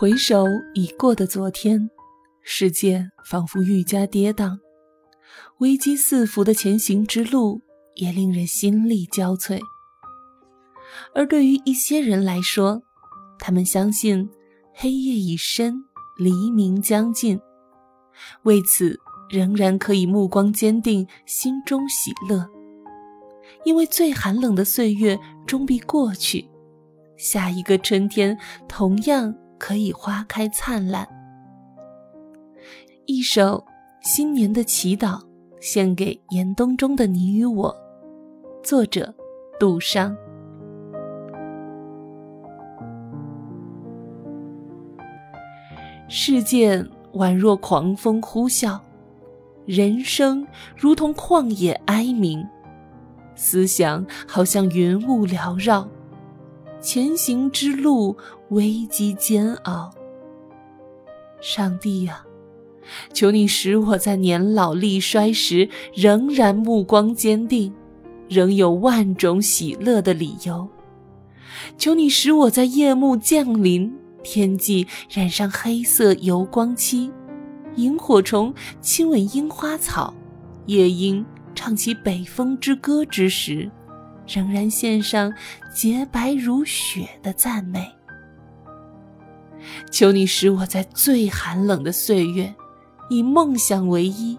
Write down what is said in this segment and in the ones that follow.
回首已过的昨天，世界仿佛愈加跌宕，危机四伏的前行之路也令人心力交瘁。而对于一些人来说，他们相信黑夜已深，黎明将近，为此仍然可以目光坚定，心中喜乐，因为最寒冷的岁月终必过去，下一个春天同样可以花开灿烂。一首新年的祈祷，献给严冬中的你与我，作者杜尚。世界宛若狂风呼啸，人生如同旷野哀鸣，思想好像云雾缭绕，前行之路危机煎熬。上帝呀，求你使我在年老力衰时仍然目光坚定，仍有万种喜乐的理由。求你使我在夜幕降临。天际染上黑色油光漆，萤火虫亲吻樱花草，夜莺唱起北风之歌之时，仍然献上洁白如雪的赞美。求你使我在最寒冷的岁月，以梦想为衣，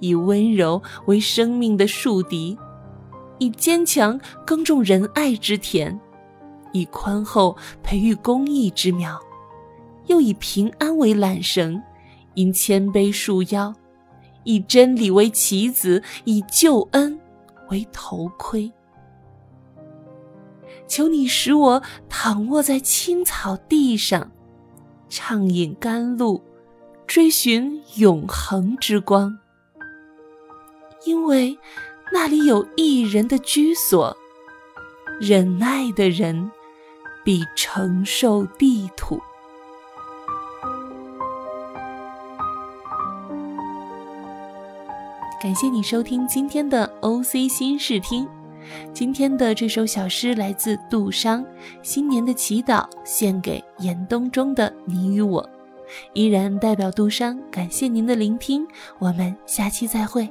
以温柔为生命的树敌，以坚强耕种仁爱之田。以宽厚培育公益之苗，又以平安为缆绳，因谦卑束腰，以真理为棋子，以救恩为头盔。求你使我躺卧在青草地上，畅饮甘露，追寻永恒之光，因为那里有一人的居所，忍耐的人。必承受地土。感谢你收听今天的 OC 新视听。今天的这首小诗来自杜商新年的祈祷献给严冬中的你与我。依然代表杜商感谢您的聆听我们下期再会。